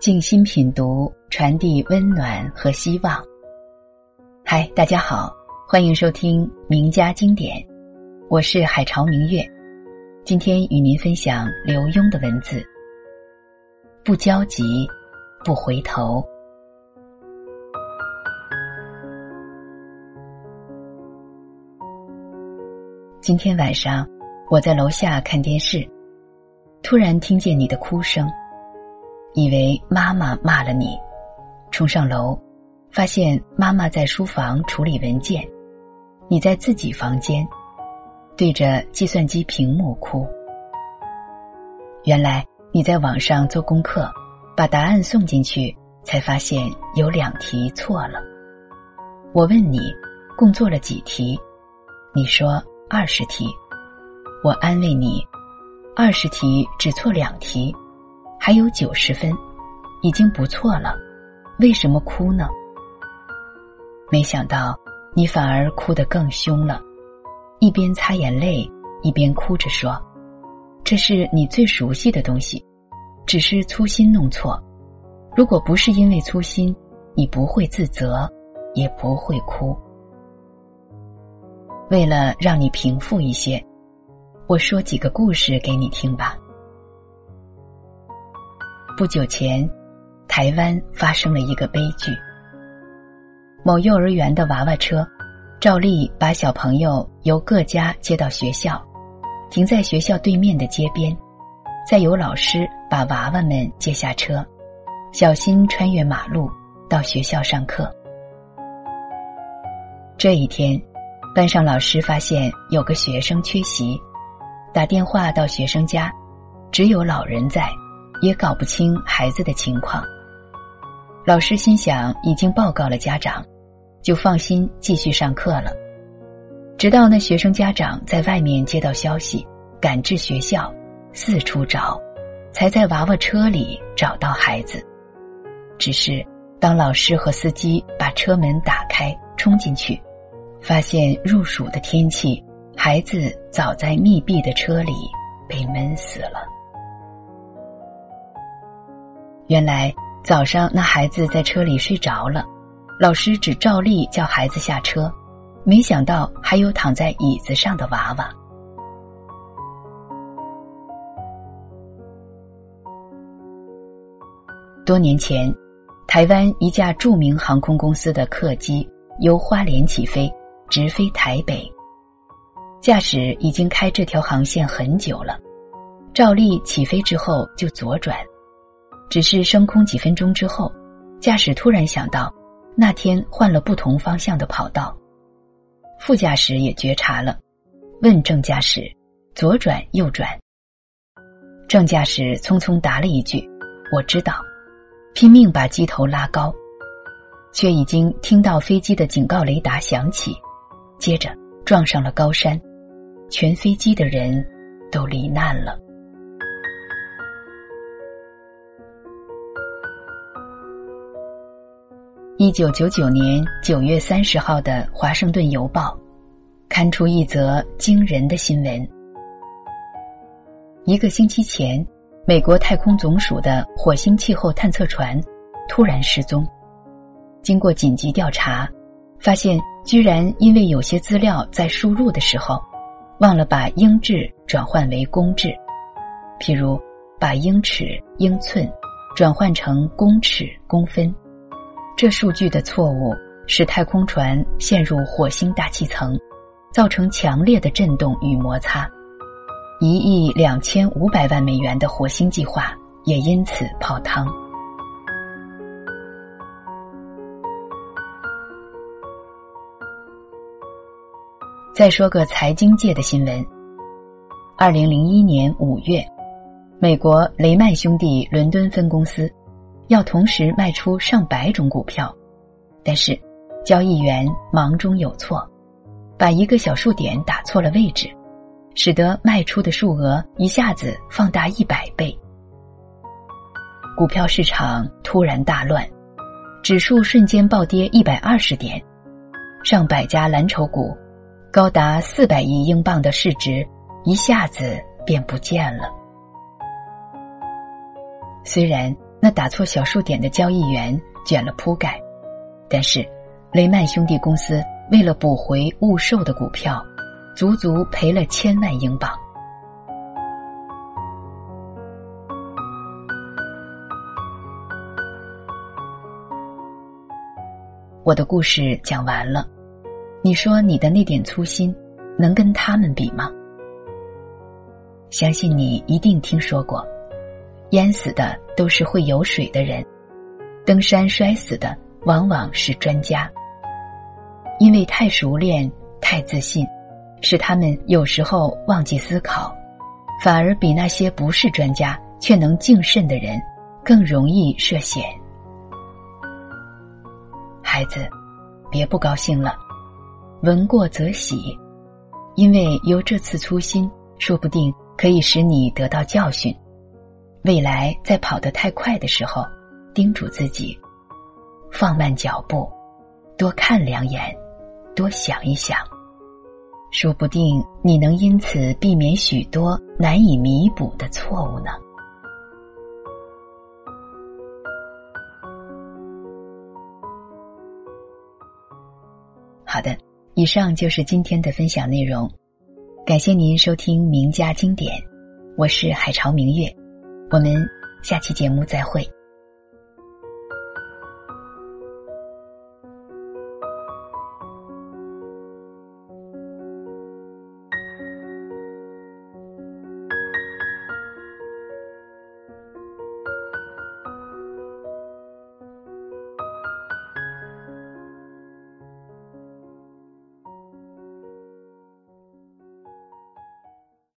静心品读，传递温暖和希望。嗨，大家好，欢迎收听名家经典，我是海潮明月。今天与您分享刘墉的文字：不焦急，不回头。今天晚上，我在楼下看电视，突然听见你的哭声，以为妈妈骂了你，冲上楼，发现妈妈在书房处理文件，你在自己房间，对着计算机屏幕哭。原来你在网上做功课，把答案送进去，才发现有两题错了。我问你，共做了几题？你说。二十题，我安慰你，二十题只错两题，还有九十分，已经不错了，为什么哭呢？没想到你反而哭得更凶了，一边擦眼泪，一边哭着说：“这是你最熟悉的东西，只是粗心弄错。如果不是因为粗心，你不会自责，也不会哭。”为了让你平复一些，我说几个故事给你听吧。不久前，台湾发生了一个悲剧。某幼儿园的娃娃车，照例把小朋友由各家接到学校，停在学校对面的街边，再由老师把娃娃们接下车，小心穿越马路到学校上课。这一天。班上老师发现有个学生缺席，打电话到学生家，只有老人在，也搞不清孩子的情况。老师心想已经报告了家长，就放心继续上课了。直到那学生家长在外面接到消息，赶至学校，四处找，才在娃娃车里找到孩子。只是当老师和司机把车门打开，冲进去。发现入暑的天气，孩子早在密闭的车里被闷死了。原来早上那孩子在车里睡着了，老师只照例叫孩子下车，没想到还有躺在椅子上的娃娃。多年前，台湾一架著名航空公司的客机由花莲起飞。直飞台北，驾驶已经开这条航线很久了。照例起飞之后就左转，只是升空几分钟之后，驾驶突然想到，那天换了不同方向的跑道。副驾驶也觉察了，问正驾驶：“左转右转？”正驾驶匆匆答了一句：“我知道。”拼命把机头拉高，却已经听到飞机的警告雷达响起。接着撞上了高山，全飞机的人都罹难了。一九九九年九月三十号的《华盛顿邮报》刊出一则惊人的新闻：一个星期前，美国太空总署的火星气候探测船突然失踪。经过紧急调查，发现。居然因为有些资料在输入的时候，忘了把英制转换为公制，譬如把英尺、英寸转换成公尺、公分，这数据的错误使太空船陷入火星大气层，造成强烈的震动与摩擦，一亿两千五百万美元的火星计划也因此泡汤。再说个财经界的新闻。二零零一年五月，美国雷曼兄弟伦敦分公司要同时卖出上百种股票，但是交易员忙中有错，把一个小数点打错了位置，使得卖出的数额一下子放大一百倍。股票市场突然大乱，指数瞬间暴跌一百二十点，上百家蓝筹股。高达四百亿英镑的市值一下子便不见了。虽然那打错小数点的交易员卷了铺盖，但是雷曼兄弟公司为了补回误售的股票，足足赔了千万英镑。我的故事讲完了，你说你的那点粗心，能跟他们比吗？相信你一定听说过，淹死的都是会游水的人，登山摔死的往往是专家。因为太熟练、太自信，使他们有时候忘记思考，反而比那些不是专家却能敬慎的人更容易涉险。孩子，别不高兴了，闻过则喜，因为有这次粗心，说不定。可以使你得到教训，未来在跑得太快的时候，叮嘱自己放慢脚步，多看两眼，多想一想，说不定你能因此避免许多难以弥补的错误呢。好的，以上就是今天的分享内容。感谢您收听名家经典，我是海潮明月，我们下期节目再会。